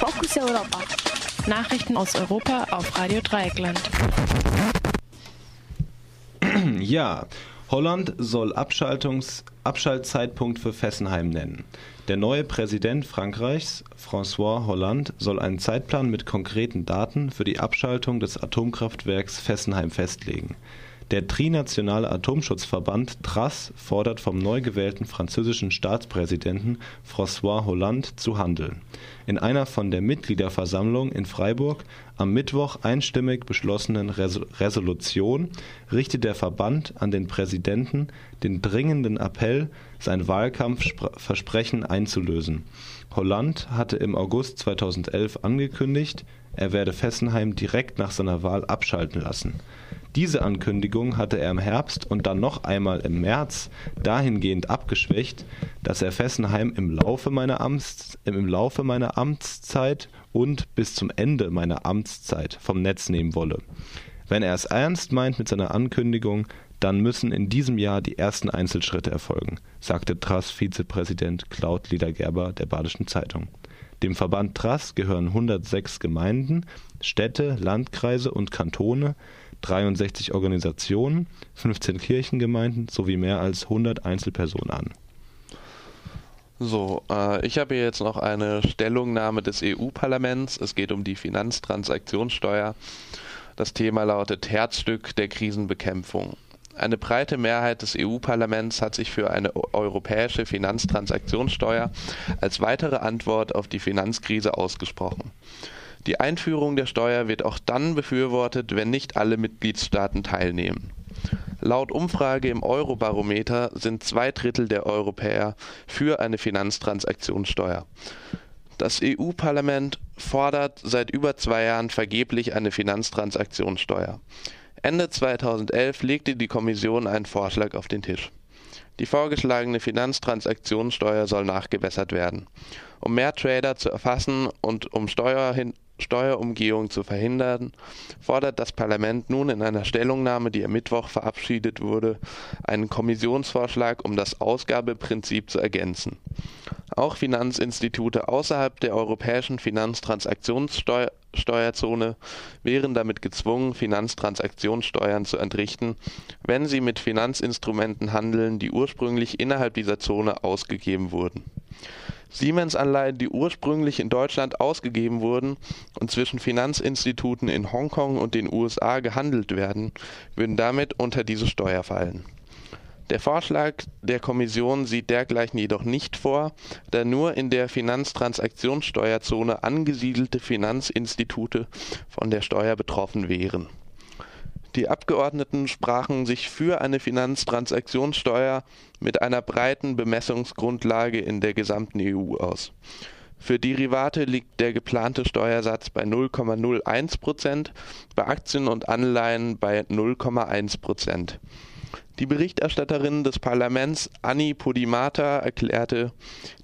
Fokus Europa. Nachrichten aus Europa auf Radio Dreieckland. Ja, Holland soll Abschaltungs Abschaltzeitpunkt für Fessenheim nennen. Der neue Präsident Frankreichs, François Hollande, soll einen Zeitplan mit konkreten Daten für die Abschaltung des Atomkraftwerks Fessenheim festlegen. Der trinationale Atomschutzverband TRAS fordert vom neu gewählten französischen Staatspräsidenten François Hollande zu handeln. In einer von der Mitgliederversammlung in Freiburg am Mittwoch einstimmig beschlossenen Resolution richtet der Verband an den Präsidenten den dringenden Appell, sein Wahlkampfversprechen einzulösen. Hollande hatte im August 2011 angekündigt, er werde Fessenheim direkt nach seiner Wahl abschalten lassen diese Ankündigung hatte er im Herbst und dann noch einmal im März dahingehend abgeschwächt, dass er Fessenheim im Laufe meiner Amtszeit und bis zum Ende meiner Amtszeit vom Netz nehmen wolle. Wenn er es ernst meint mit seiner Ankündigung, dann müssen in diesem Jahr die ersten Einzelschritte erfolgen, sagte TRAS-Vizepräsident Claude Liedergerber der Badischen Zeitung. Dem Verband TRAS gehören 106 Gemeinden, Städte, Landkreise und Kantone 63 Organisationen, 15 Kirchengemeinden sowie mehr als 100 Einzelpersonen an. So, äh, ich habe hier jetzt noch eine Stellungnahme des EU-Parlaments. Es geht um die Finanztransaktionssteuer. Das Thema lautet Herzstück der Krisenbekämpfung. Eine breite Mehrheit des EU-Parlaments hat sich für eine europäische Finanztransaktionssteuer als weitere Antwort auf die Finanzkrise ausgesprochen. Die Einführung der Steuer wird auch dann befürwortet, wenn nicht alle Mitgliedstaaten teilnehmen. Laut Umfrage im Eurobarometer sind zwei Drittel der Europäer für eine Finanztransaktionssteuer. Das EU-Parlament fordert seit über zwei Jahren vergeblich eine Finanztransaktionssteuer. Ende 2011 legte die Kommission einen Vorschlag auf den Tisch. Die vorgeschlagene Finanztransaktionssteuer soll nachgebessert werden. Um mehr Trader zu erfassen und um Steuer hin Steuerumgehung zu verhindern, fordert das Parlament nun in einer Stellungnahme, die am Mittwoch verabschiedet wurde, einen Kommissionsvorschlag, um das Ausgabeprinzip zu ergänzen. Auch Finanzinstitute außerhalb der europäischen Finanztransaktionssteuerzone wären damit gezwungen, Finanztransaktionssteuern zu entrichten, wenn sie mit Finanzinstrumenten handeln, die ursprünglich innerhalb dieser Zone ausgegeben wurden. Siemens-Anleihen, die ursprünglich in Deutschland ausgegeben wurden und zwischen Finanzinstituten in Hongkong und den USA gehandelt werden, würden damit unter diese Steuer fallen. Der Vorschlag der Kommission sieht dergleichen jedoch nicht vor, da nur in der Finanztransaktionssteuerzone angesiedelte Finanzinstitute von der Steuer betroffen wären die Abgeordneten sprachen sich für eine Finanztransaktionssteuer mit einer breiten Bemessungsgrundlage in der gesamten EU aus. Für Derivate liegt der geplante Steuersatz bei 0,01 Prozent, bei Aktien und Anleihen bei 0,1 Prozent. Die Berichterstatterin des Parlaments Anni Podimata erklärte,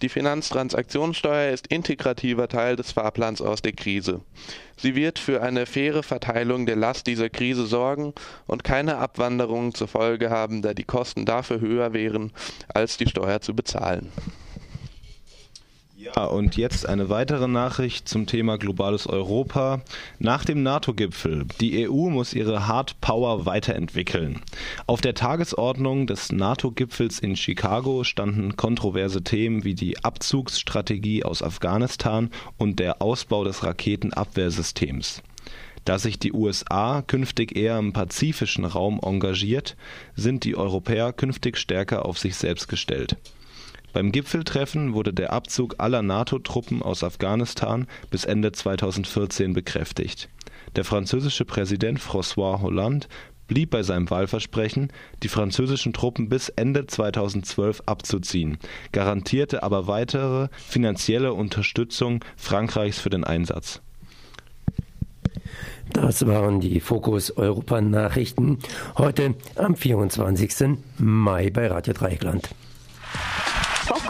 die Finanztransaktionssteuer ist integrativer Teil des Fahrplans aus der Krise. Sie wird für eine faire Verteilung der Last dieser Krise sorgen und keine Abwanderung zur Folge haben, da die Kosten dafür höher wären, als die Steuer zu bezahlen. Ja, und jetzt eine weitere Nachricht zum Thema globales Europa. Nach dem NATO-Gipfel. Die EU muss ihre Hard Power weiterentwickeln. Auf der Tagesordnung des NATO-Gipfels in Chicago standen kontroverse Themen wie die Abzugsstrategie aus Afghanistan und der Ausbau des Raketenabwehrsystems. Da sich die USA künftig eher im pazifischen Raum engagiert, sind die Europäer künftig stärker auf sich selbst gestellt. Beim Gipfeltreffen wurde der Abzug aller NATO-Truppen aus Afghanistan bis Ende 2014 bekräftigt. Der französische Präsident François Hollande blieb bei seinem Wahlversprechen, die französischen Truppen bis Ende 2012 abzuziehen, garantierte aber weitere finanzielle Unterstützung Frankreichs für den Einsatz. Das waren die Fokus Europa Nachrichten heute am 24. Mai bei Radio Dreieckland.